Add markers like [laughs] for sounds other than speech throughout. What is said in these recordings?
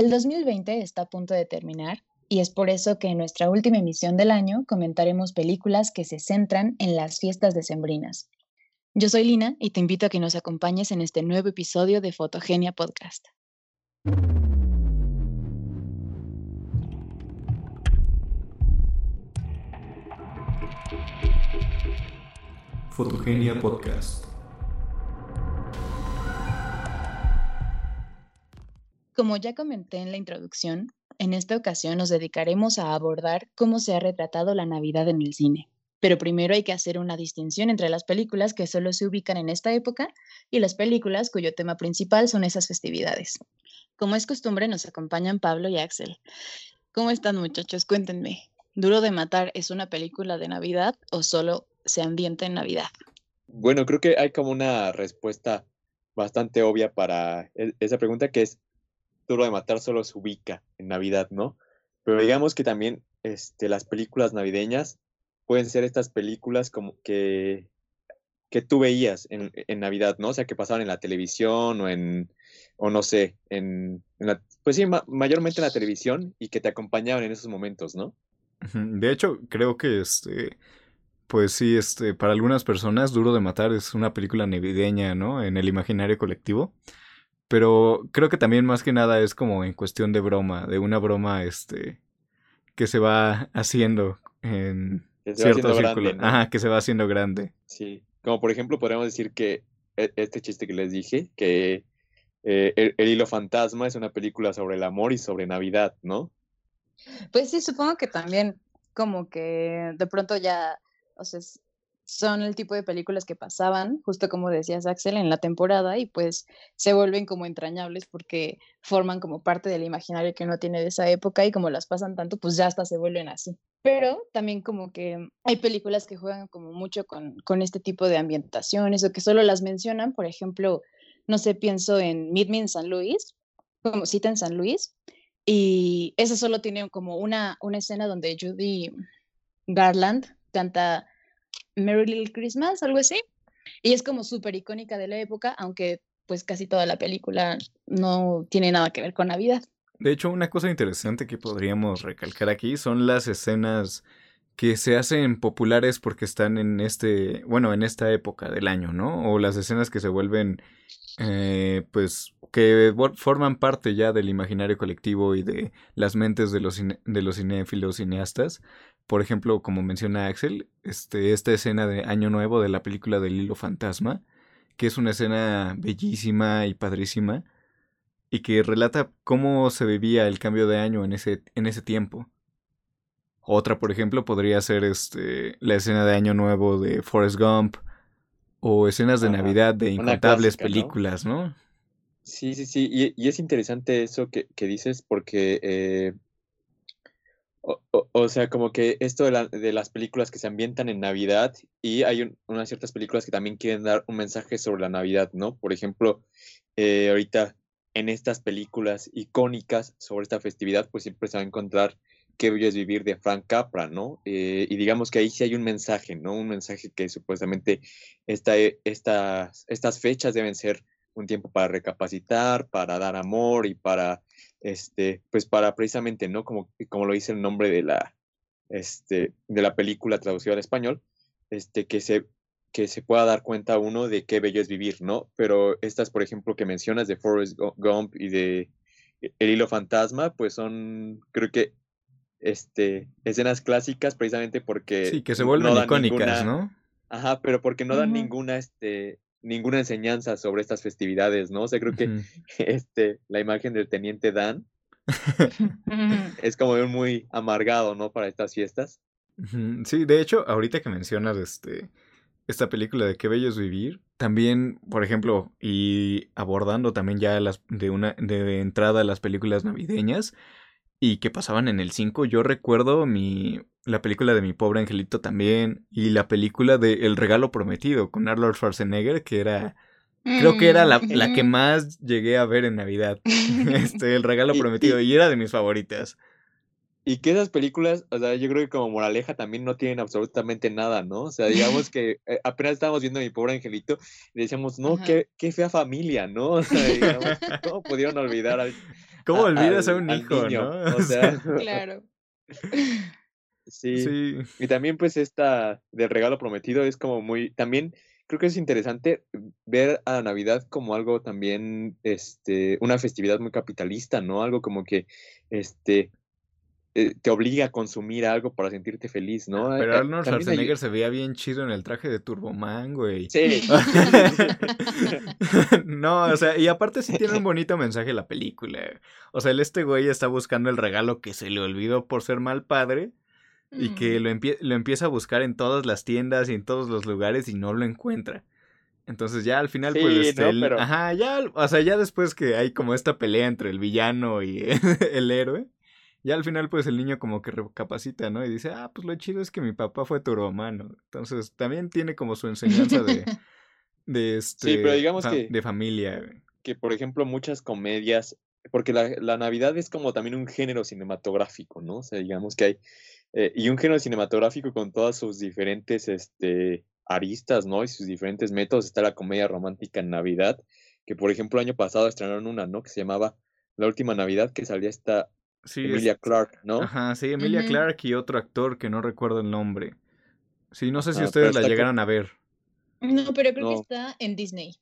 El 2020 está a punto de terminar y es por eso que en nuestra última emisión del año comentaremos películas que se centran en las fiestas decembrinas. Yo soy Lina y te invito a que nos acompañes en este nuevo episodio de Fotogenia Podcast. Fotogenia Podcast. Como ya comenté en la introducción, en esta ocasión nos dedicaremos a abordar cómo se ha retratado la Navidad en el cine. Pero primero hay que hacer una distinción entre las películas que solo se ubican en esta época y las películas cuyo tema principal son esas festividades. Como es costumbre, nos acompañan Pablo y Axel. ¿Cómo están muchachos? Cuéntenme. ¿Duro de Matar es una película de Navidad o solo se ambienta en Navidad? Bueno, creo que hay como una respuesta bastante obvia para e-, esa pregunta que es Duro de Matar solo se ubica en Navidad, ¿no? Pero digamos que también este, las películas navideñas pueden ser estas películas como que, que tú veías en, Navidad, ¿no? O sea, que pasaban en la televisión o en, o no sé, en, la, pues sí, mayormente en la televisión y que te acompañaban en esos momentos, ¿no? De hecho, creo que este, pues sí, este, para algunas personas Duro de Matar es una película navideña, ¿no? En el imaginario colectivo. Pero creo que también más que nada es como en cuestión de broma, de una broma, este, que se va haciendo en cierto círculo. Ajá, que se va haciendo grande. Sí, como por ejemplo podríamos decir que e, este chiste que les dije, que eh, el, Hilo Fantasma es una película sobre el amor y sobre Navidad, ¿no? Pues sí, supongo que también como que de pronto ya o sea, son el tipo de películas que pasaban, justo como decías Axel, en la temporada y pues se vuelven como entrañables porque forman como parte del imaginario que uno tiene de esa época y como las pasan tanto, pues ya hasta se vuelven así. Pero también como que hay películas que juegan como mucho con, con este tipo de ambientaciones o que solo las mencionan, por ejemplo, no sé, pienso en Meet Me in San Luis, como cita en San Luis, y esa solo tiene como una, una escena donde Judy Garland canta Merry Little Christmas, algo así. Y es como súper icónica de la época, aunque pues casi toda la película no tiene nada que ver con Navidad. De hecho, una cosa interesante que podríamos recalcar aquí son las escenas que se hacen populares porque están en este, bueno, en esta época del año, ¿no? O las escenas que se vuelven, eh, pues, que forman parte ya del imaginario colectivo y de las mentes de los, de los cinéfilos cineastas, por ejemplo, como menciona Axel, este, esta escena de Año Nuevo de la película del hilo fantasma, que es una escena bellísima y padrísima, y que relata cómo se vivía el cambio de año en ese, en ese tiempo. Otra, por ejemplo, podría ser este, la escena de Año Nuevo de Forrest Gump, o escenas de Navidad de incontables películas, ¿no? Sí, sí, sí, y, es interesante eso que, dices porque eh, o, sea, como que esto de, las películas que se ambientan en Navidad y hay unas ciertas películas que también quieren dar un mensaje sobre la Navidad, ¿no? Por ejemplo, eh, ahorita en estas películas icónicas sobre esta festividad, pues siempre se va a encontrar Qué bello es vivir de Frank Capra, ¿no? Eh, y digamos que ahí sí hay un mensaje, ¿no? Un mensaje que supuestamente esta, estas, estas fechas deben ser un tiempo para recapacitar, para dar amor y para este, pues para precisamente, ¿no? Como, como lo dice el nombre de la, este, de la película traducida al español, este, que se, que se pueda dar cuenta uno de qué bello es vivir, ¿no? Pero estas, por ejemplo, que mencionas de Forrest Gump y de El hilo fantasma, pues son, creo que, este, escenas clásicas precisamente porque... Sí, que se vuelven icónicas, ¿no? Ajá, pero porque no dan ninguna, este, ninguna enseñanza sobre estas festividades, ¿no? O sea, creo que [laughs] este, la imagen del teniente Dan [laughs] es como muy amargado, ¿no? Para estas fiestas. Sí, de hecho, ahorita que mencionas este, esta película de Qué bello es vivir, también, por ejemplo, y abordando también ya las de una de entrada las películas navideñas y que pasaban en el 5, yo recuerdo mi la película de Mi Pobre Angelito también, y la película de El Regalo Prometido con Arnold Schwarzenegger, que era, creo que era la, la que mm. más llegué a ver en Navidad, [laughs] este, El Regalo Prometido, y, era de mis favoritas. Y que esas películas, o sea, yo creo que como moraleja también no tienen absolutamente nada, ¿no? O sea, digamos [laughs] que eh, apenas estábamos viendo mi pobre angelito y decíamos, no, qué, qué, fea familia, ¿no? [laughs] O sea, digamos, ¿cómo pudieron olvidar ¿Cómo olvidas a, un hijo, no? O [laughs] sea, Claro. [laughs] [laughs] sí. sí. Y también pues esta del regalo prometido es como muy, también creo que es interesante ver a la Navidad como algo también, este, una festividad muy capitalista, ¿no? Algo como que, este, eh, te obliga a consumir algo para sentirte feliz, ¿no? Pero Eh, Arnold también hay- Schwarzenegger se veía bien chido en el traje de Turboman, güey. Sí. [laughs] [laughs] no, o sea, y aparte sí tiene un bonito mensaje la película. O sea, el este güey está buscando el regalo que se le olvidó por ser mal padre y que Mm. lo, empie- lo empieza a buscar en todas las tiendas y en todos los lugares y no lo encuentra. Entonces ya al final, pues, este, ¿no? el- Pero- ajá, ya, o sea, ya después que hay como esta pelea entre el villano y [laughs] el héroe, ya al final, pues, el niño como que recapacita, ¿no? Y dice, ah, pues lo chido es que mi papá fue turbomano. Entonces también tiene como su enseñanza de, [laughs] de este, pero digamos fa- que- de familia. que, por ejemplo, muchas comedias, porque la, la Navidad es como también un género cinematográfico, ¿no? O sea, digamos que hay, eh, y un género cinematográfico con todas sus diferentes este, aristas, ¿no? Y sus diferentes métodos. Está la comedia romántica en Navidad, que, por ejemplo, el año pasado estrenaron una, ¿no? Que se llamaba La Última Navidad, que salía esta Sí, es- Emilia Clarke, ¿no? Ajá, sí, Emilia Ujú. Clarke y otro actor que no recuerdo el nombre. Sí, no sé si Ah, ustedes pero la llegaron a ver. No, pero creo No. que está en Disney.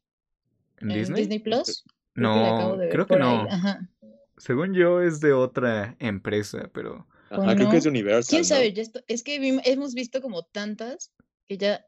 ¿En Disney? Plus. Creo que No, creo que no. Ajá. Según yo es de otra empresa, pero Ajá, ¿O creo que es Universal, ¿Quién ¿no? sabe? Ya esto- es que hemos visto como tantas que ya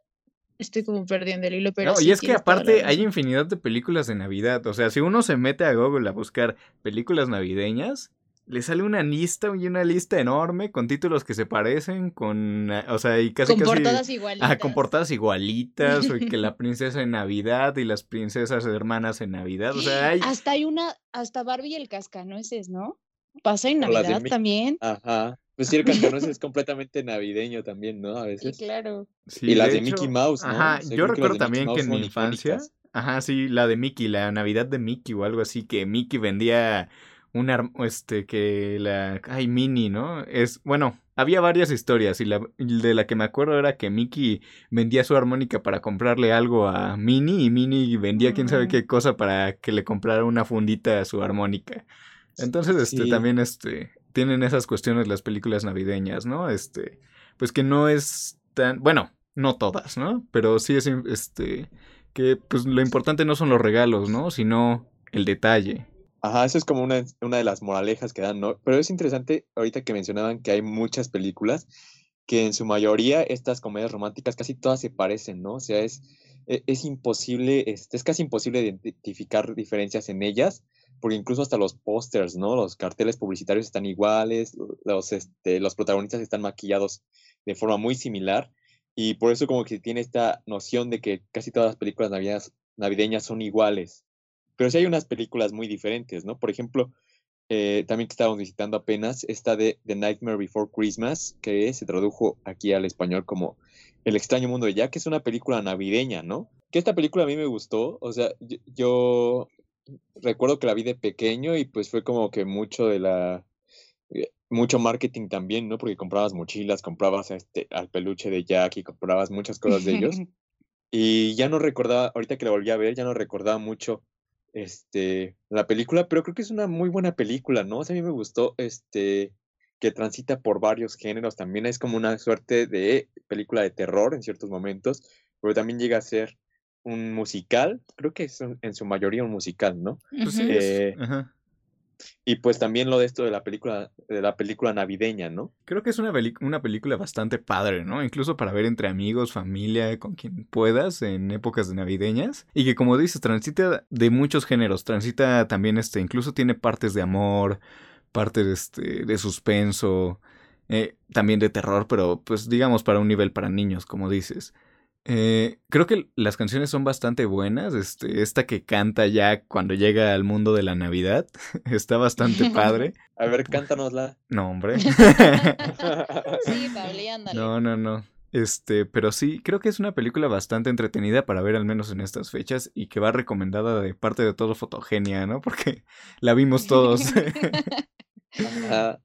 estoy como perdiendo el hilo, pero no, sí, y es que aparte hay infinidad de películas de Navidad. O sea, si uno se mete a Google a buscar películas navideñas, le sale una lista y una lista enorme con títulos que se parecen, con, eh, o sea, y casi con casi portadas igualitas. Ajá, con portadas igualitas, o y que la [laughs] princesa en Navidad y las princesas hermanas en Navidad. O sea, hay. Hasta hay una, hasta Barbie y el cascanueces, ¿no? Pasa en de Navidad también. Ajá. Pues sí, el cascanueces es completamente navideño también, ¿no? A Sí, veces. claro. sí, y las de, hecho, Mickey Mouse, ¿no? Ajá, O sea, yo recuerdo también que en mi infancia. Ajá, sí, la de Mickey, la Navidad de Mickey o algo así, que Mickey vendía una, este, que la, ay, Minnie, ¿no? Es, bueno, había varias historias y la de la que me acuerdo era que Mickey vendía su armónica para comprarle algo a Minnie y Minnie vendía quién sabe qué cosa para que le comprara una fundita a su armónica. Entonces, este, Sí. también, este, tienen esas cuestiones las películas navideñas, ¿no? Este, pues que no es tan, bueno, no todas, ¿no? Pero sí es, este, que pues lo importante no son los regalos, ¿no? Sino el detalle. Ajá, eso es como una, una de las moralejas que dan, ¿no? Pero es interesante ahorita que mencionaban que hay muchas películas que en su mayoría estas comedias románticas casi todas se parecen, ¿no? O sea, es, e- es imposible, este, es casi imposible identificar diferencias en ellas, porque incluso hasta los pósters, ¿no? Los carteles publicitarios están iguales, los, este, los protagonistas están maquillados de forma muy similar, y por eso como que tiene esta noción de que casi todas las películas navideñas, navideñas son iguales. Pero sí hay unas películas muy diferentes, ¿no? Por ejemplo, eh, también que estábamos visitando apenas, esta de The Nightmare Before Christmas, que se tradujo aquí al español como El extraño mundo de Jack, que es una película navideña, ¿no? Que esta película a mí me gustó, o sea, yo, yo recuerdo que la vi de pequeño y pues fue como que mucho de la... eh, mucho marketing también, ¿no? Porque comprabas mochilas, comprabas este, al peluche de Jack y comprabas muchas cosas de ellos. [laughs] Y ya no recordaba, ahorita que la volví a ver, ya no recordaba mucho este, la película, pero creo que es una muy buena película, ¿no? O sea, a mí me gustó este, que transita por varios géneros, también es como una suerte de película de terror en ciertos momentos, pero también llega a ser un musical, creo que es en su mayoría un musical, ¿no? Pues sí, es- Eh, ajá. Y pues también lo de esto de la película, de la película navideña, ¿no? Creo que es una, una película bastante padre, ¿no? Incluso para ver entre amigos, familia, con quien puedas en épocas de navideñas. Y que como dices, transita de muchos géneros. Transita también, este, incluso tiene partes de amor, partes este, de suspenso, eh, también de terror, pero pues digamos para un nivel para niños, como dices. Eh, creo que las canciones son bastante buenas. Este, esta que canta ya cuando llega al mundo de la Navidad [laughs] está bastante padre. [laughs] A ver, cántanosla. No, hombre. [laughs] Sí, Pablo, ándale. No, no, no. Este, pero sí, creo que es una película bastante entretenida para ver al menos en estas fechas y que va recomendada de parte de todo Fotogenia, ¿no? Porque la vimos todos. Ajá.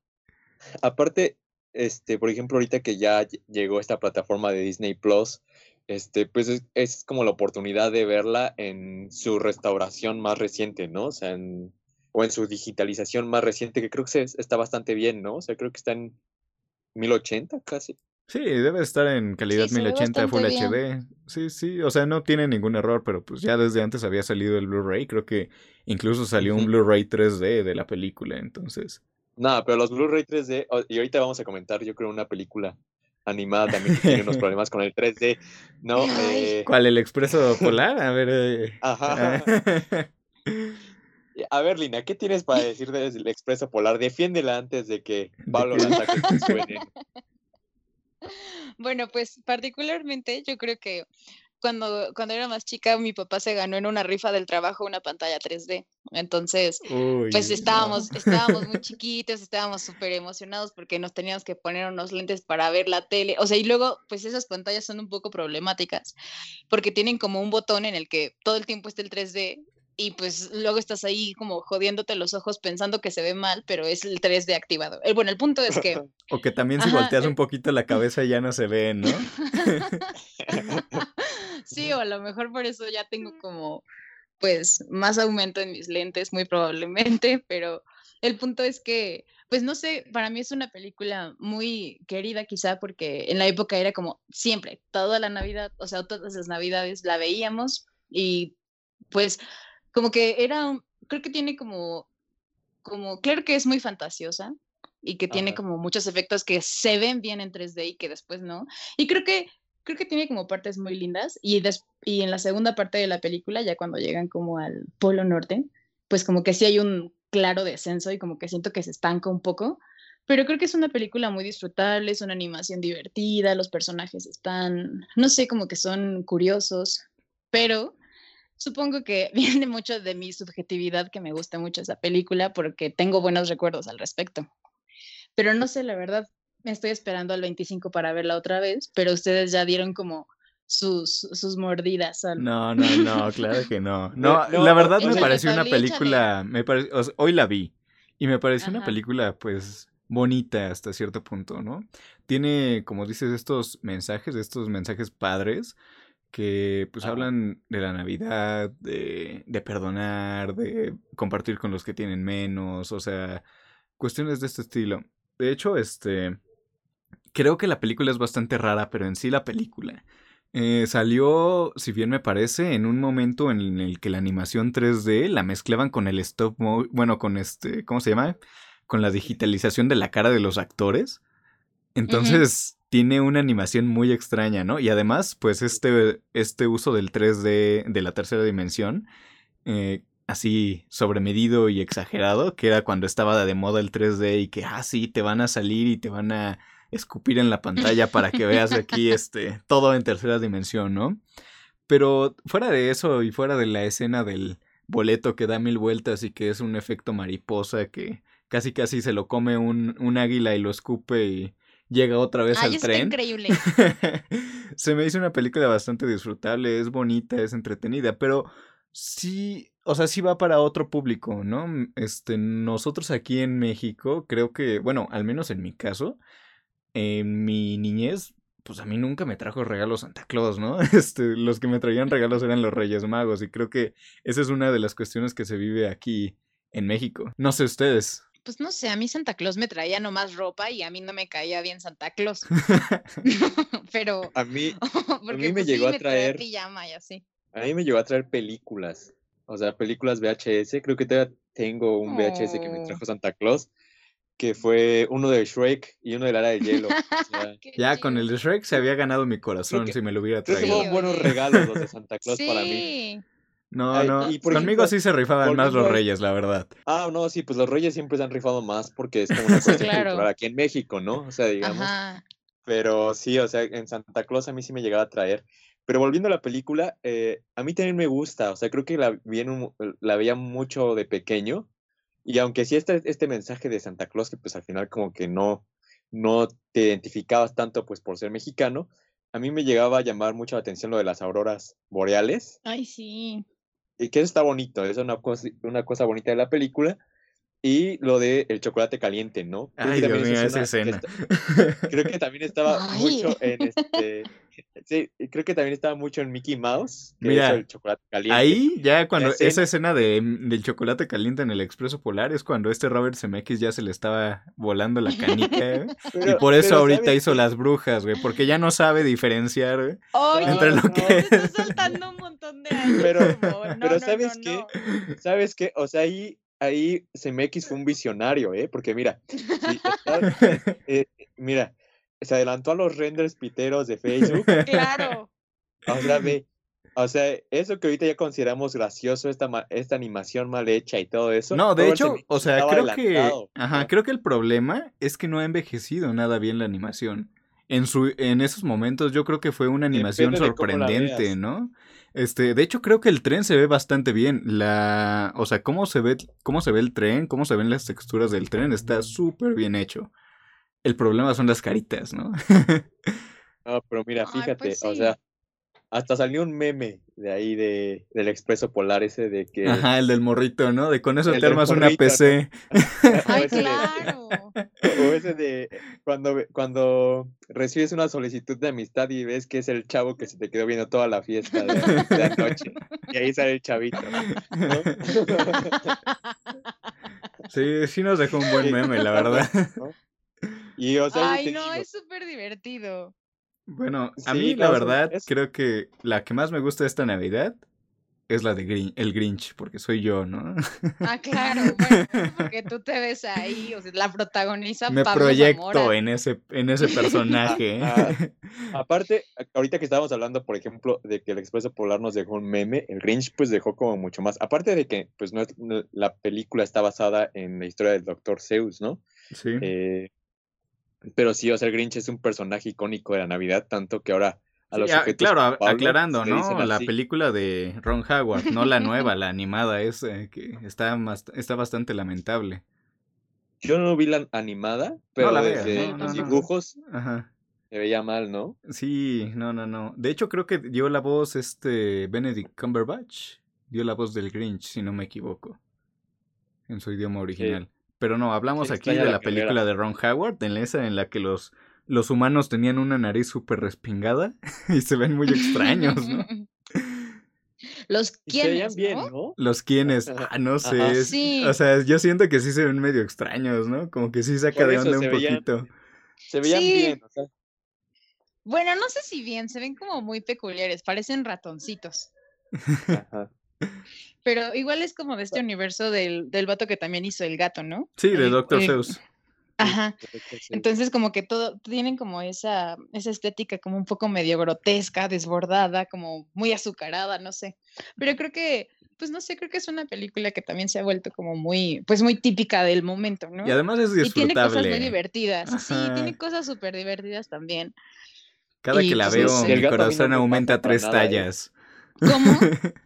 Aparte, este, por ejemplo, ahorita que ya ll- llegó esta plataforma de Disney Plus, este, pues es, es como la oportunidad de verla en su restauración más reciente, ¿no? O sea, en, o en su digitalización más reciente, que creo que está bastante bien, ¿no? O sea, creo que está en 1080 casi. Sí, debe estar en calidad 1080 Full HD. Sí, sí, o sea, no tiene ningún error, pero pues ya desde antes había salido el Blu-ray, creo que incluso salió un Blu-ray 3D de la película, entonces. No, pero los Blu-ray 3D, y ahorita vamos a comentar, yo creo, una película animada también que tiene unos [laughs] problemas con el 3D, ¿no? Eh... ¿Cuál, el expreso polar? A ver. Eh... Ajá. [laughs] A ver, Lina, ¿qué tienes para decir del expreso polar? Defiéndela antes de que Pablo la saque suene. [laughs] Bueno, pues particularmente yo creo que cuando, cuando era más chica, mi papá se ganó en una rifa del trabajo una pantalla 3D. Entonces, pues estábamos, estábamos muy chiquitos, estábamos súper emocionados porque nos teníamos que poner unos lentes para ver la tele. O sea, y luego, pues esas pantallas son un poco problemáticas porque tienen como un botón en el que todo el tiempo está el 3D y pues luego estás ahí como jodiéndote los ojos pensando que se ve mal, pero es el 3D activado. El, bueno, el punto es que... [laughs] o que también si volteas un poquito la [laughs] cabeza ya no se ve, ¿no? [laughs] sí, o a lo mejor por eso ya tengo como pues más aumento en mis lentes, muy probablemente, pero el punto es que, pues no sé, para mí es una película muy querida quizá porque en la época era como siempre, toda la Navidad, o sea, todas las Navidades la veíamos y pues como que era, creo que tiene como, como, claro que es muy fantasiosa y que tiene como muchos efectos que se ven bien en 3D y que después no. Y creo que, creo que tiene como partes muy lindas y, y en la segunda parte de la película, ya cuando llegan como al Polo Norte, pues como que sí hay un claro descenso y como que siento que se estanca un poco. Pero creo que es una película muy disfrutable, es una animación divertida, los personajes están, no sé, como que son curiosos, pero Supongo que [laughs] viene mucho de mi subjetividad que me gusta mucho esa película porque tengo buenos recuerdos al respecto. Pero no sé, la verdad, me estoy esperando al 25 para verla otra vez, pero ustedes ya dieron como sus, sus mordidas. No, no, no, claro que no. [laughs] No, la verdad me pareció una película, me hoy la vi y me pareció una película pues bonita hasta cierto punto, ¿no? Tiene, como dices, estos mensajes, estos mensajes padres que pues hablan de la Navidad, de, de, perdonar, de compartir con los que tienen menos, o sea, cuestiones de este estilo. De hecho, este, creo que la película es bastante rara, pero en sí la película eh, salió, si bien me parece, en un momento en el que la animación 3D la mezclaban con el stop motion, bueno, con este, ¿cómo se llama? Con la digitalización de la cara de los actores. Entonces, tiene una animación muy extraña, ¿no? Y además, pues este, este uso del 3D de la tercera dimensión, eh, así sobremedido y exagerado, que era cuando estaba de moda el 3D y que, ah, sí, te van a salir y te van a escupir en la pantalla para que veas aquí este, todo en tercera dimensión, ¿no? Pero fuera de eso y fuera de la escena del boleto que da mil vueltas y que es un efecto mariposa que casi casi se lo come un, un águila y lo escupe y llega otra vez al tren. increíble. [laughs] Se me hizo una película bastante disfrutable, es bonita, es entretenida, pero sí, o sea, sí va para otro público, ¿no? Este, nosotros aquí en México, creo que, bueno, al menos en mi caso, en mi niñez, pues a mí nunca me trajo regalos Santa Claus, ¿no? [laughs] Este, los que me traían regalos eran los Reyes Magos y creo que esa es una de las cuestiones que se vive aquí en México. No sé ustedes pues no sé, a mí Santa Claus me traía nomás ropa y a mí no me caía bien Santa Claus. [laughs] [laughs] Pero a mí, [laughs] a mí me pues, llegó a traer pijama y así. A mí me llegó a traer películas, o sea, películas VHS. Creo que todavía tengo un VHS que me oh. trajo Santa Claus, que fue uno de Shrek y uno de Lara de Hielo. ya con el de Shrek se había ganado mi corazón si me lo hubiera traído. Fueron buenos regalos los de Santa Claus para mí. No, no. Conmigo sí se rifaban más los reyes, la verdad. Ah, no, sí, pues los reyes siempre se han rifado más porque es como una [laughs] cosa cultural aquí en México, ¿no? O sea, digamos. Pero sí, o sea, en Santa Claus a mí sí me llegaba a traer. Pero volviendo a la película, eh, a mí también me gusta, o sea, creo que la, la veía mucho de pequeño. Y aunque sí este, este mensaje de Santa Claus, que pues al final como que no, no te identificabas tanto pues por ser mexicano, a mí me llegaba a llamar mucho la atención lo de las auroras boreales. Ay, sí y que eso está bonito, es una cosa, una cosa bonita de la película. Y lo de el chocolate caliente, ¿no? Creo Ay, que Dios también mío, es esa escena. está- [laughs] creo que también estaba Ay. mucho en este. Sí, creo que también estaba mucho en Mickey Mouse. Que Mira, hizo el chocolate caliente. Ahí, ya cuando escena- esa escena de, del chocolate caliente en el Expreso Polar es cuando este Robert Zemeckis ya se le estaba volando la canica. [laughs] Y por eso ahorita ¿sabes hizo las brujas, güey, porque ya no sabe diferenciar, güey. Oye, Entre lo no, que te es. estás saltando un montón de años. Pero- como, no, pero no, ¿sabes no, qué? no. ¿Sabes qué? O sea, ahí, ahí CMX fue un visionario, ¿eh? Porque mira, [laughs] eh, mira, se adelantó a los renders piteros de Facebook. [laughs] Claro. O sea, ve, o sea, eso que ahorita ya consideramos gracioso, esta, esta animación mal hecha y todo eso. No, de hecho, o sea, creo que, ajá, ¿no? creo que el problema es que no ha envejecido nada bien la animación. En su, en esos momentos yo creo que fue una animación sorprendente. ¿no? Este, de hecho creo que el tren se ve bastante bien. La, o sea, cómo se ve, cómo se ve el tren, cómo se ven las texturas del tren, está súper bien hecho. El problema son las caritas, ¿no? No, [laughs] pero mira, Ay, fíjate, pues o sea, hasta salió un meme de ahí de, del Expreso Polar ese de que... Ajá, el del morrito, ¿no? De con eso te armas una morrito, ¿no? PC. [laughs] o Ay, ese de- claro. [laughs] O ese de cuando, ve- cuando recibes una solicitud de amistad y ves que es el chavo que se te quedó viendo toda la fiesta de, de anoche. Y ahí sale el chavito. ¿no? [laughs] Sí, sí nos dejó un buen meme, la verdad. ¿no? Y o sea, Ay, no, digo, es súper divertido. Bueno, a Sí, mí la verdad es- creo que la que más me gusta de esta Navidad es la de Grin- el Grinch, porque soy yo, ¿no? Ah, claro, bueno, porque [laughs] tú te ves ahí, o sea, la protagoniza Me Pablo proyecto Zamora. en ese, en ese personaje. Ah, aparte, a- ahorita que estábamos hablando, por ejemplo, de que el Expreso Polar nos dejó un meme, el Grinch pues dejó como mucho más. Aparte de que pues no la película está basada en la historia del Dr. Zeus, ¿no? Sí. Eh, pero sí, o sea, el Grinch es un personaje icónico de la Navidad, tanto que ahora a Sí, los ah, sujetos claro, a- Pablo aclarando, ¿no? La película de Ron Howard, no la [laughs] nueva, la animada, es eh, que está, más, está bastante lamentable. Yo no vi la animada, pero la veas, desde no, no, los no. dibujos Ajá. se veía mal, ¿no? Sí, no, no, no. De hecho, creo que dio la voz este Benedict Cumberbatch. Dio la voz del Grinch, si no me equivoco. En su idioma original. Pero no, hablamos aquí de la película de Ron Howard, en esa en la que los, los humanos tenían una nariz súper respingada [laughs] y se ven muy extraños, ¿no? [laughs] Los Y se veían quiénes, bien, ¿no? ¿no? Los quienes, [laughs] ah, no sé. Ajá. es- Sí. O sea, yo siento que sí se ven medio extraños, ¿no? Como que sí saca de onda un veían- poquito. Se veían Sí. bien, o sea, Bueno, no sé si bien, se ven como muy peculiares, parecen ratoncitos. ajá. Pero igual es como de este universo del, del vato que también hizo el gato, ¿no? Sí, de Dr. el- Seuss. Ajá. Entonces, como que todo, tienen como esa, esa estética como un poco medio grotesca, desbordada, como muy azucarada, no sé. Pero creo que, pues no sé, creo que es una película que también se ha vuelto como muy, pues muy típica del momento, ¿no? Y además es Y tiene cosas muy disfrutable. divertidas, sí, tiene cosas súper divertidas también. Cada Y, que la pues, veo, no sé. mi no corazón me aumenta tres nada, ¿eh? tallas. ¿Cómo? [laughs]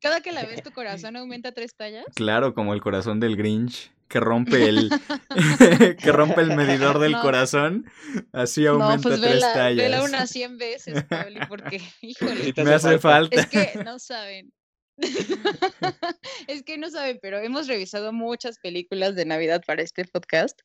Cada que la [laughs] ves tu corazón aumenta tres tallas. Claro, como el corazón del Grinch, que rompe el, [laughs] [laughs] que rompe el medidor del No. corazón, así No, aumenta pues tres vela, tallas. vela unas 100 veces, Pablo, porque, híjole, Me hace falta. es que no saben. es que no saben, pero hemos revisado muchas películas de Navidad para este podcast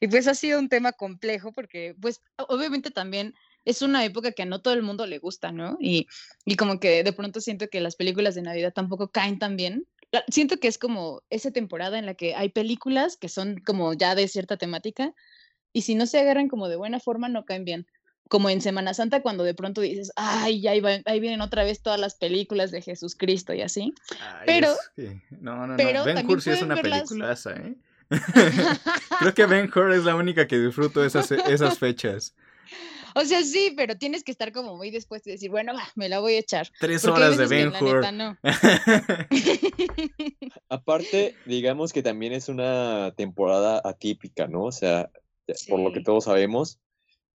y pues ha sido un tema complejo porque pues obviamente también es una época que a no todo el mundo le gusta, ¿no? Y, y como que de pronto siento que las películas de Navidad tampoco caen tan bien. Siento que es como esa temporada en la que hay películas que son como ya de cierta temática y si no se agarran como de buena forma no caen bien. Como en Semana Santa cuando de pronto dices, ay, ya ahí, vienen otra vez todas las películas de Jesucristo y así. Ay, pero- es que- no, no, pero no. Ben Hur sí es una peliculaza, ¿eh? [laughs] [laughs] Creo que Ben Hur es la única que disfruto esas, esas fechas. O sea, sí, pero tienes que estar como muy dispuesto y decir, bueno, me la voy a echar. Tres horas de Ben Hur. neta no. [laughs] Aparte, digamos que también es una temporada atípica, ¿no? O sea, por lo que todos sabemos.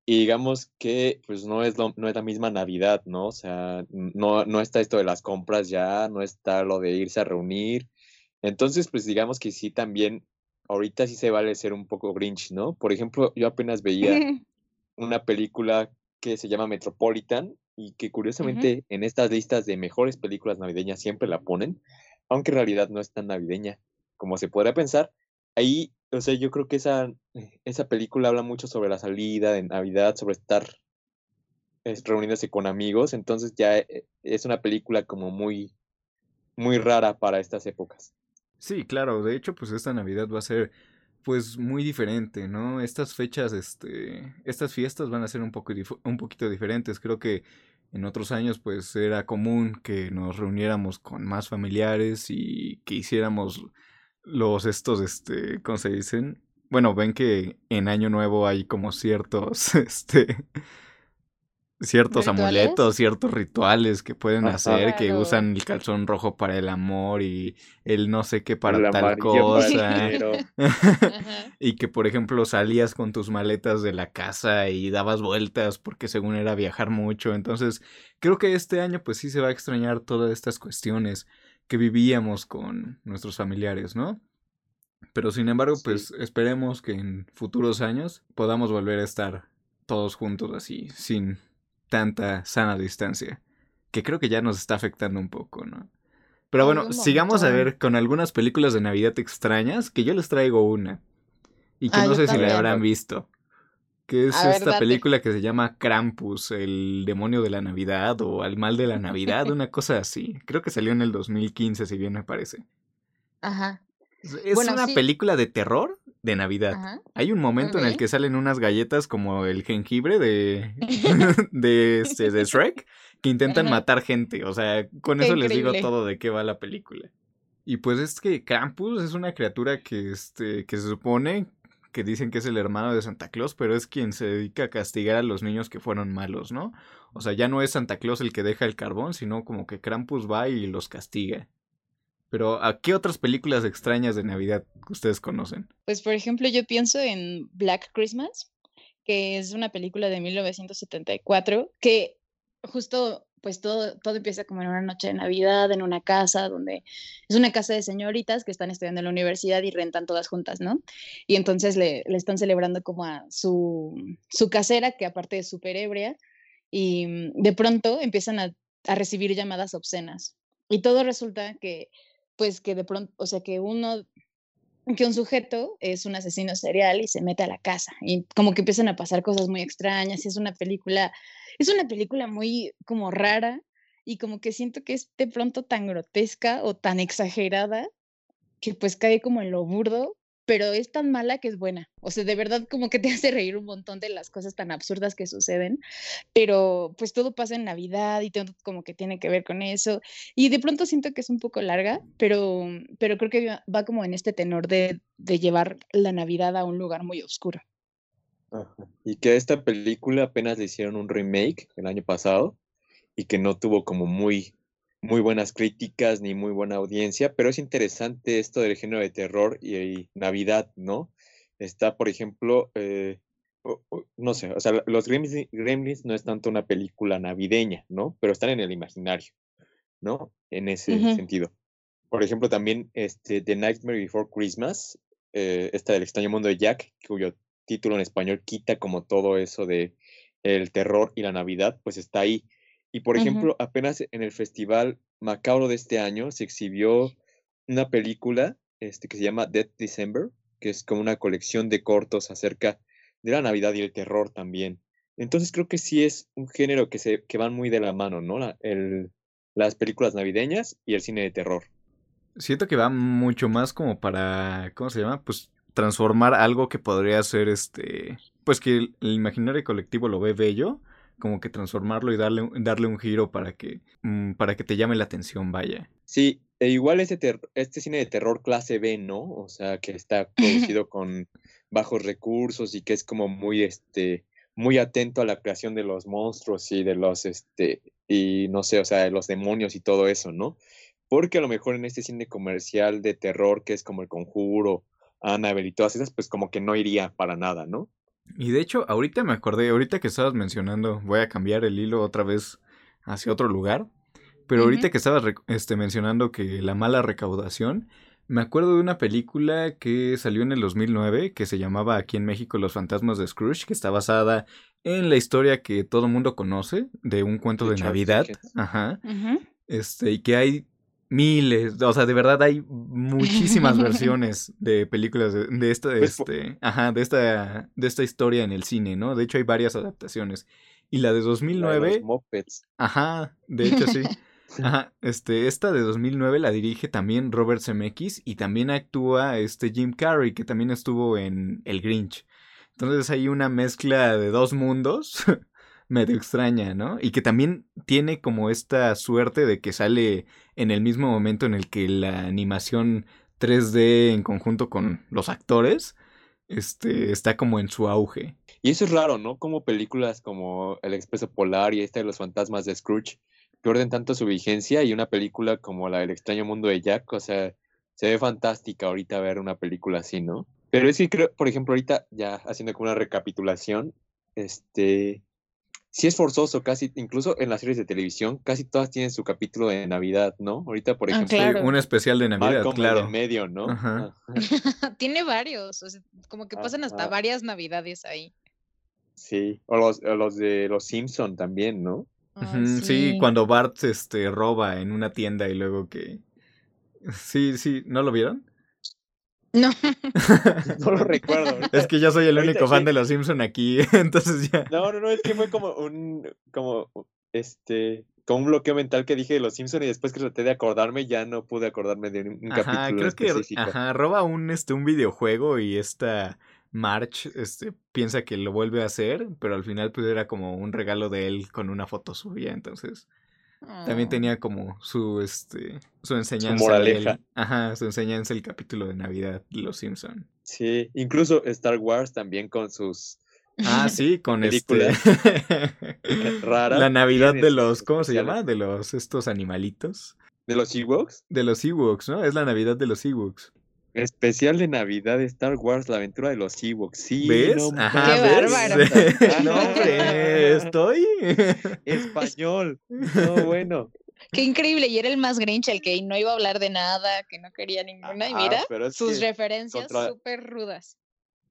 Y digamos que pues no es, lo- no es la misma Navidad, ¿no? O sea, no, no está esto de las compras ya, no está lo de irse a reunir. Entonces, pues digamos que sí también, ahorita sí se vale ser un poco Grinch, ¿no? Por ejemplo, yo apenas veía [laughs] una película que se llama Metropolitan y que curiosamente en estas listas de mejores películas navideñas siempre la ponen, aunque en realidad no es tan navideña como se podría pensar, ahí, o sea, yo creo que esa, esa película habla mucho sobre la salida de Navidad, sobre estar reuniéndose con amigos, entonces ya eh, es una película como muy, muy rara para estas épocas. Sí, claro, de hecho, pues esta Navidad va a ser pues muy diferente, ¿no? Estas fechas, este, estas fiestas van a ser un poco un poquito diferentes. Creo que en otros años pues era común que nos reuniéramos con más familiares y que hiciéramos los estos, este, ¿cómo se dicen? Bueno, ven que en Año Nuevo hay como ciertos, [laughs] este, ciertos amuletos, ciertos rituales que pueden hacer, que usan el calzón rojo para el amor y el no sé qué para tal cosa. [laughs] y que, por ejemplo, salías con tus maletas de la casa y dabas vueltas porque según era viajar mucho. Entonces, creo que este año pues sí se va a extrañar todas estas cuestiones que vivíamos con nuestros familiares, ¿no? Pero sin embargo, pues esperemos que en futuros años podamos volver a estar todos juntos así, sin tanta sana distancia, que creo que ya nos está afectando un poco, ¿no? Pero bueno, sigamos a ver con algunas películas de Navidad extrañas, que yo les traigo una, y que ah, no sé si la habrán visto, que es esta película que se llama Krampus, el demonio de la Navidad o el mal de la Navidad, [laughs] una cosa así. Creo que salió en el 2015, si bien me parece. Ajá. Es una película de terror de Navidad. Hay un momento en el que salen unas galletas como el jengibre de, [laughs] [laughs] de, este, de Shrek que intentan matar gente. O sea, con eso les digo todo de qué va la película. Y pues es que Krampus es una criatura que, este, que se supone que dicen que es el hermano de Santa Claus, pero es quien se dedica a castigar a los niños que fueron malos, ¿no? O sea, ya no es Santa Claus el que deja el carbón, sino como que Krampus va y los castiga. Pero ¿a qué otras películas extrañas de Navidad ustedes conocen? Pues por ejemplo yo pienso en Black Christmas, que es una película de 1974, que justo pues todo, todo empieza como en una noche de Navidad, en una casa, donde es una casa de señoritas que están estudiando en la universidad y rentan todas juntas, ¿no? Y entonces le, le están celebrando como a su, su casera, que aparte es súper ebria, y de pronto empiezan a, a recibir llamadas obscenas. Y todo resulta que pues que de pronto, o sea, que uno, que un sujeto es un asesino serial y se mete a la casa y como que empiezan a pasar cosas muy extrañas y es una película, es una película muy como rara y como que siento que es de pronto tan grotesca o tan exagerada que pues cae como en lo burdo, pero es tan mala que es buena. O sea, de verdad como que te [laughs] hace reír un montón de las cosas tan absurdas que suceden, pero pues todo pasa en Navidad y todo como que tiene que ver con eso. Y de pronto siento que es un poco larga, pero, pero creo que va como en este tenor de, de llevar la Navidad a un lugar muy oscuro. Y que esta película apenas le hicieron un remake el año pasado y que no tuvo como muy muy buenas críticas ni muy buena audiencia, pero es interesante esto del género de terror y, Navidad, ¿no? Está, por ejemplo, eh, no sé, o sea, los Gremlins, no es tanto una película navideña, ¿no? Pero están en el imaginario, ¿no? En ese sentido. Por ejemplo, también este, The Nightmare Before Christmas, eh, esta del extraño mundo de Jack, cuyo título en español quita como todo eso de el terror y la Navidad, pues está ahí. Y por ejemplo, apenas en el festival Macabro de este año se exhibió una película este, que se llama Dead December, que es como una colección de cortos acerca de la Navidad y el terror también. Entonces creo que sí es un género que, se, que van muy de la mano, ¿no? el, las películas navideñas y el cine de terror. Siento que va mucho más como para, ¿cómo se llama? Pues transformar algo que podría ser este, pues que el imaginario colectivo lo ve bello como que transformarlo y darle, darle un giro para que, mm, para que te llame la atención, vaya. Sí, e igual este, este cine de terror clase B, ¿no? O sea, que está [laughs] producido con bajos recursos y que es como muy, este, muy atento a la creación de los monstruos y de los, este, y no sé, o sea, de los demonios y todo eso, ¿no? Porque a lo mejor en este cine comercial de terror que es como El Conjuro, Annabelle y todas esas, pues como que no iría para nada, ¿no? Y de hecho, ahorita me acordé, ahorita que estabas mencionando, voy a cambiar el hilo otra vez hacia otro lugar, pero ahorita que estabas este, mencionando que la mala recaudación, me acuerdo de una película que salió en el 2009 que se llamaba aquí en México Los fantasmas de Scrooge, que está basada en la historia que todo el mundo conoce de un cuento de, Navidad. Ajá. Este, y que hay Miles, o sea, de verdad hay muchísimas [laughs] versiones de películas de, de esta, Pues, po- este, ajá, de esta, de esta historia en el cine, ¿no? De hecho hay varias adaptaciones. Y la de La de 2009, los Muppets. ajá, de hecho sí. [laughs] Ajá, este, esta de 2009 la dirige también Robert Zemeckis y también actúa este Jim Carrey, que también estuvo en El Grinch. Entonces hay una mezcla de dos mundos [laughs] medio extraña, ¿no? Y que también tiene como esta suerte de que sale en el mismo momento en el que la animación 3D en conjunto con los actores este está como en su auge. Y eso es raro, ¿no? Como películas como El Expreso Polar y esta de los fantasmas de Scrooge pierden tanto su vigencia y una película como la del extraño mundo de Jack, o sea, se ve fantástica ahorita ver una película así, ¿no? Pero es que creo, por ejemplo, ahorita ya haciendo como una recapitulación, este, sí es forzoso casi, incluso en las series de televisión, casi todas tienen su capítulo de Navidad, ¿no? Ahorita, por Ah, ejemplo, Claro. Un especial de Navidad, Malcolm claro. del medio, ¿no? Ajá. Ajá. [laughs] Tiene varios, o sea, como que pasan hasta Ajá. varias navidades ahí. Sí, o los, o los de los Simpson también, ¿no? Ay, Ujú, sí. cuando Bart este roba en una tienda y luego que [laughs] Sí, sí, ¿no lo vieron? No, [laughs] No lo recuerdo. ahorita. Es que yo soy el Ahorita único fan sí. de los Simpson aquí, [laughs] entonces ya. No, no, no, es que fue como un, como, este, como un bloqueo mental que dije de los Simpson y después que traté de acordarme ya no pude acordarme de un, un Ajá, capítulo creo que específico. ajá, roba un este un videojuego y esta March este piensa que lo vuelve a hacer, pero al final pues era como un regalo de él con una foto suya, entonces también Oh. tenía como su este su enseñanza moraleja. él. Ajá, su enseñanza el capítulo de Navidad de los Simpson. Sí, incluso Star Wars también con sus Ah, sí, [laughs] con este Películas [laughs] [laughs] raras La Navidad de los ¿cómo se llama? De los estos animalitos. de los Ewoks. De los Ewoks, ¿no? Es la Navidad de los Ewoks. Especial de Navidad de Star Wars, la aventura de los Ewoks. Sí, ¿Ves? no Ajá, Qué ¿ves? bárbaro. [laughs] no, hombre, estoy. [laughs] Español. No, bueno. Qué increíble, y era el más Grinch, el que no iba a hablar de nada, que no quería ninguna, y Ah, mira, sus que referencias contra- súper rudas.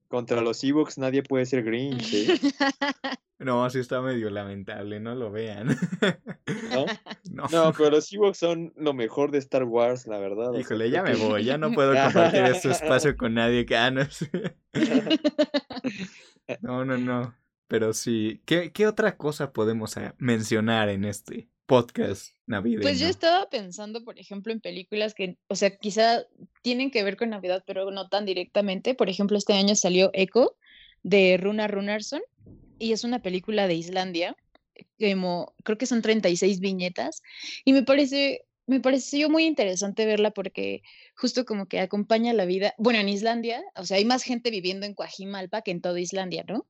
Contra los Ewoks nadie puede ser Grinch, ¿eh? [laughs] No, sí está medio lamentable, no lo vean. ¿no? [laughs] No, No, pero los Ewoks son lo mejor de Star Wars, la verdad. o sea, híjole, ya me que- voy, ya no [laughs] puedo compartir este espacio con nadie que ah, no, sí. no, no, no. Pero sí, ¿qué, qué otra cosa podemos ah, mencionar en este podcast navideño? Pues yo estaba pensando, por ejemplo, en películas que, o sea, quizá tienen que ver con Navidad, pero no tan directamente. Por ejemplo, este año salió Echo de Runa Runarsson y es una película de Islandia. Como, creo que son 36 viñetas y me parece, me pareció muy interesante verla porque justo como que acompaña la vida. Bueno, en Islandia, o sea, hay más gente viviendo en Coajimalpa que en toda Islandia, ¿no?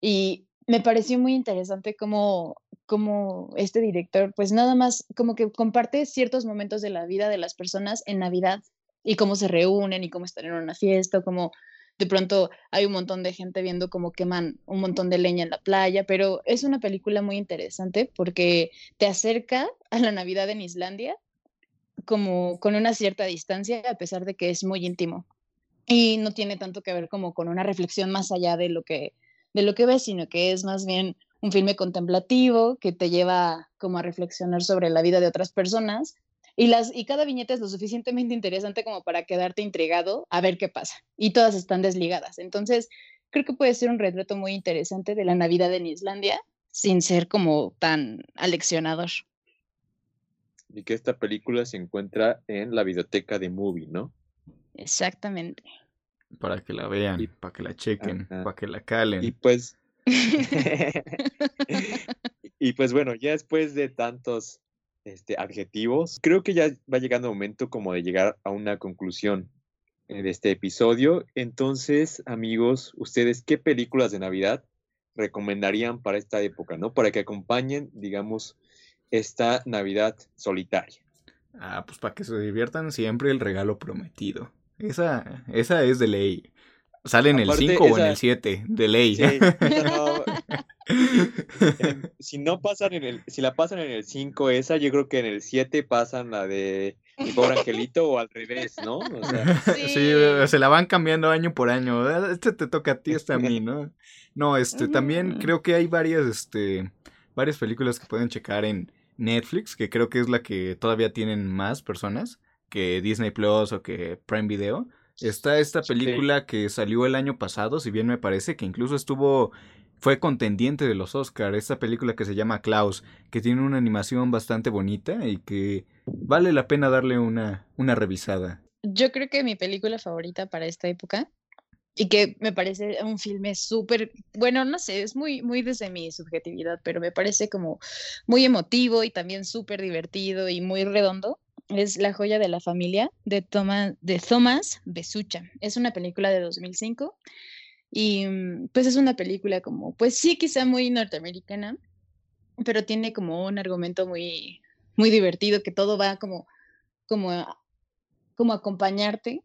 Y me pareció muy interesante cómo, cómo este director, pues nada más como que comparte ciertos momentos de la vida de las personas en Navidad y cómo se reúnen y cómo están en una fiesta, como de pronto hay un montón de gente viendo cómo queman un montón de leña en la playa, pero es una película muy interesante porque te acerca a la Navidad en Islandia como con una cierta distancia, a pesar de que es muy íntimo. Y no tiene tanto que ver como con una reflexión más allá de lo que de lo que ves, sino que es más bien un filme contemplativo que te lleva como a reflexionar sobre la vida de otras personas y, las, y cada viñeta es lo suficientemente interesante como para quedarte intrigado a ver qué pasa. Y todas están desligadas. Entonces, creo que puede ser un retrato muy interesante de la Navidad en Islandia sin ser como tan aleccionador. Y que esta película se encuentra en la videoteca de Movie, ¿no? Exactamente. Para que la vean, Y- para que la chequen, Ajá. para que la calen. Y pues. [laughs] [laughs] y pues bueno, ya después de tantos este, adjetivos, creo que ya va llegando el momento como de llegar a una conclusión eh, de este episodio. Entonces, amigos, ustedes, ¿qué películas de Navidad recomendarían para esta época, ¿no? Para que acompañen, digamos, esta Navidad solitaria. Ah, pues para que se diviertan siempre el regalo prometido. Esa, esa es de ley. Sale en el Aparte, 5 o en el 7, de ley. Sí, no, [laughs] em, si no pasan en el, si la pasan en el 5 esa, yo creo que en el 7 pasan la de mi pobre angelito o al revés, ¿no? O sea, [laughs] Sí, Sí. se la van cambiando año por año. Este te toca a ti, este a mí, ¿no? No, este, también creo que hay varias, este, varias películas que pueden checar en Netflix, que creo que es la que todavía tienen más personas que Disney Plus o que Prime Video. Está esta película que salió el año pasado, si bien me parece, que incluso estuvo fue contendiente de los Oscar, esta película que se llama Klaus, que tiene una animación bastante bonita y que vale la pena darle una, una revisada. Yo creo que mi película favorita para esta época y que me parece un filme súper, bueno, no sé, es muy, muy desde mi subjetividad, pero me parece como muy emotivo y también súper divertido y muy redondo. Es La joya de la familia de, Thomas, de Thomas Besucha. Es una película de 2005 y mm, pues es una película como, pues sí, quizá muy norteamericana, pero tiene como un argumento muy, muy divertido, que todo va como, como, como acompañarte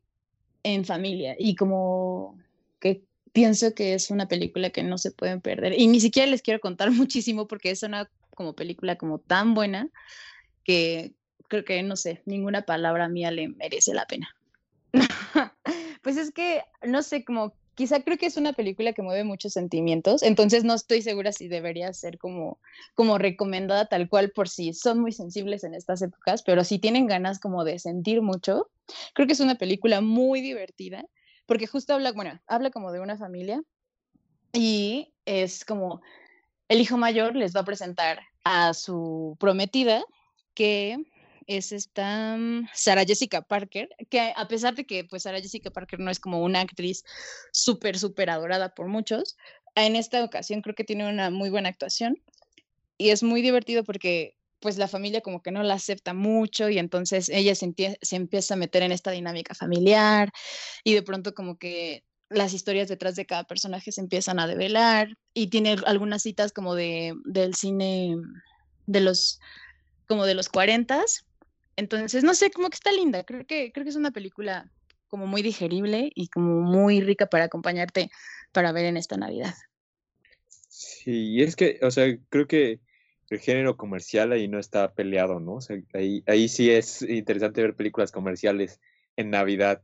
en familia y como que pienso que es una película que no se pueden perder. Y ni siquiera les quiero contar [laughs] muchísimo porque es una como película como tan buena que creo que, no sé, ninguna palabra mía le merece la pena. [laughs] pues es que, no sé, como quizá creo que es una película que mueve muchos sentimientos, entonces no estoy segura si debería ser como, como recomendada tal cual por si son muy sensibles en estas épocas, pero si tienen ganas como de sentir mucho, creo que es una película muy divertida, porque justo habla, bueno, habla como de una familia y es como el hijo mayor les va a presentar a su prometida que es esta mm, Sarah Jessica Parker, que a pesar de que pues Sarah Jessica Parker no es como una actriz súper, súper adorada por muchos, en esta ocasión creo que tiene una muy buena actuación y es muy divertido porque pues la familia como que no la acepta mucho y entonces ella se, se empieza a meter en esta dinámica familiar y de pronto como que las historias detrás de cada personaje se empiezan a develar y tiene algunas citas como de, del cine de los como de los 40 entonces, no sé, como que está linda. Creo que, creo que es una película como muy digerible y como muy rica para acompañarte para ver en esta Navidad. Sí, es que, o sea, creo que el género comercial ahí no está peleado, ¿no? O sea, ahí, ahí sí es interesante ver películas comerciales en Navidad,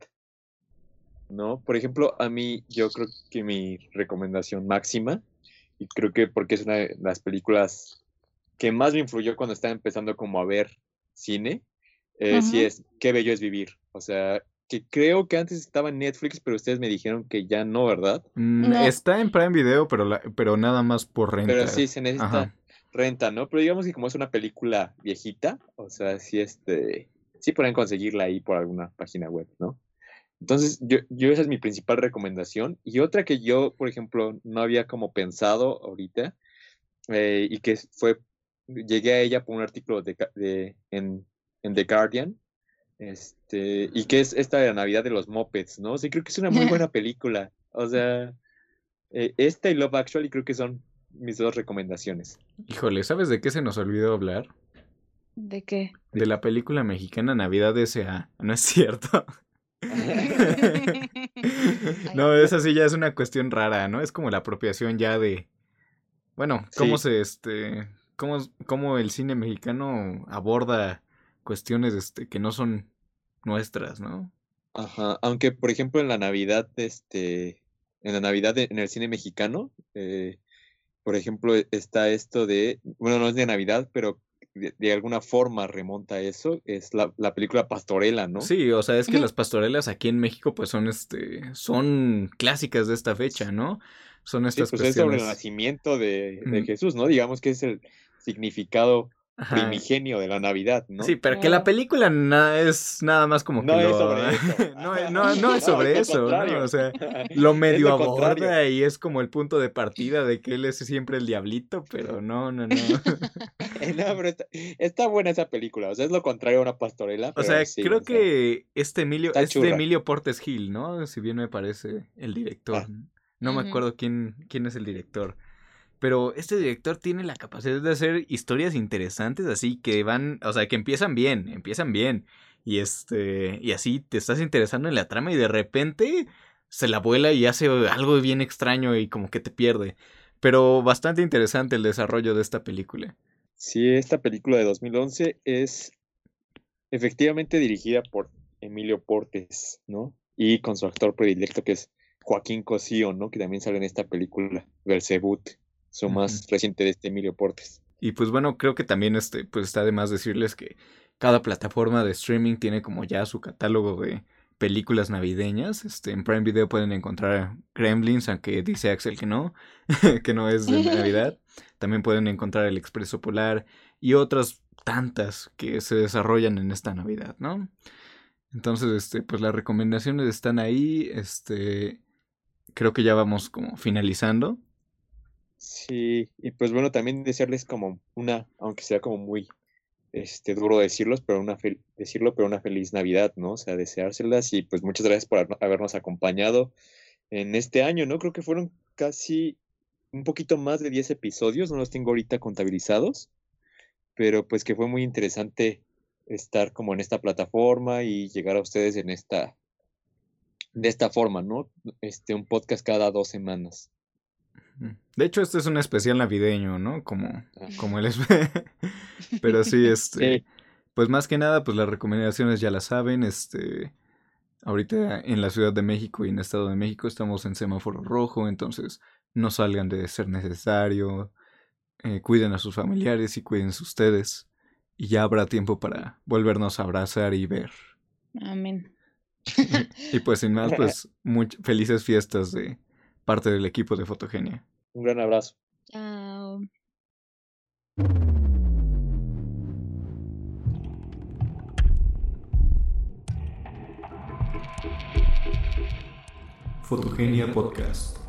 ¿no? Por ejemplo, a mí yo creo que mi recomendación máxima, y creo que porque es una de las películas que más me influyó cuando estaba empezando como a ver cine, eh, sí es Qué bello es vivir. O sea, que creo que antes estaba en Netflix, pero ustedes me dijeron que ya no, ¿verdad? Mm, está en Prime Video, pero, pero nada más por renta. Pero sí, se necesita renta, ¿no? Pero digamos que como es una película viejita, o sea, sí, este, sí pueden conseguirla ahí por alguna página web, ¿no? Entonces, yo, yo esa es mi principal recomendación. Y otra que yo, por ejemplo, no había como pensado ahorita, eh, y que fue, llegué a ella por un artículo de, de en en The Guardian. Este, y que es esta de la Navidad de los Mopeds, ¿no? Sí, creo que es una muy buena [laughs] película. O sea, eh, esta y Love Actually creo que son mis dos recomendaciones. Híjole, ¿sabes de qué se nos olvidó hablar? ¿De qué? De la película mexicana Navidad S.A. No es cierto. [laughs] no, esa sí ya es una cuestión rara, ¿no? Es como la apropiación ya de. Bueno, cómo se este. Cómo, cómo el cine mexicano aborda cuestiones este, que no son nuestras, ¿no? Ajá, aunque por ejemplo en la Navidad, este, en la Navidad en el cine mexicano, eh, por ejemplo, está esto de, bueno, no es de Navidad, pero de, alguna forma remonta a eso, es la, película Pastorela, ¿no? Sí, o sea, es que las pastorelas aquí en México pues son este, son clásicas de esta fecha, ¿no? Son estas sí, pues es sobre el nacimiento de, de Jesús, ¿no? Digamos que es el significado primigenio de la Navidad, ¿no? Sí, pero que la película es nada más como que [laughs] no es sobre eso. no, es sobre eso, ¿no? O sea, [laughs] lo medio aborda y es como el punto de partida de que él es siempre el diablito, pero no, no, no. [laughs] pero está, buena esa película, o sea, es lo contrario a una pastorela. o sea, creo que este Emilio, es de Emilio Portes Gil, ¿no? Si bien me parece el director. Ah. No me acuerdo quién, quién es el director. Pero este director tiene la capacidad de hacer historias interesantes, así que van, o sea, que empiezan bien, empiezan bien. Y este, y así te estás interesando en la trama y de repente se la vuela y hace algo bien extraño y como que te pierde. Pero bastante interesante el desarrollo de esta película. Sí, esta película de 2011 es efectivamente dirigida por Emilio Portes, ¿no? Y con su actor predilecto que es Joaquín Cosío, ¿no? Que también sale en esta película, Belzebut su más reciente de este Emilio Portes. Y pues bueno, creo que también este, pues está de más decirles que cada plataforma de streaming tiene como ya su catálogo de películas navideñas. Este, en Prime Video pueden encontrar Gremlins, aunque dice Axel que no, [laughs] que no es de Navidad. [laughs] También pueden encontrar El Expreso Polar y otras tantas que se desarrollan en esta Navidad, ¿no? Entonces, este, pues las recomendaciones están ahí. Este, creo que ya vamos como finalizando. Sí, y pues bueno, también desearles como una, aunque sea como muy este, duro decirlos, pero una decirlo, pero una feliz Navidad, ¿no? O sea, deseárselas y pues muchas gracias por habernos acompañado en este año, ¿no? Creo que fueron casi un poquito más de 10 episodios, no los tengo ahorita contabilizados, pero pues que fue muy interesante estar como en esta plataforma y llegar a ustedes en esta, de esta forma, ¿no? Este, un podcast cada dos semanas. De hecho, este es un especial navideño, ¿no? Como, como el [laughs] Pero sí, este. Pues más que nada, pues las recomendaciones ya las saben. Este. Ahorita en la Ciudad de México y en Estado de México estamos en semáforo rojo, entonces no salgan de ser necesario. Eh, cuiden a sus familiares y cuídense ustedes. Y ya habrá tiempo para volvernos a abrazar y ver. Amén. Y pues sin más, [laughs] pues muy felices fiestas de parte del equipo de Fotogenia. Un gran abrazo. Chao. Fotogenia Podcast.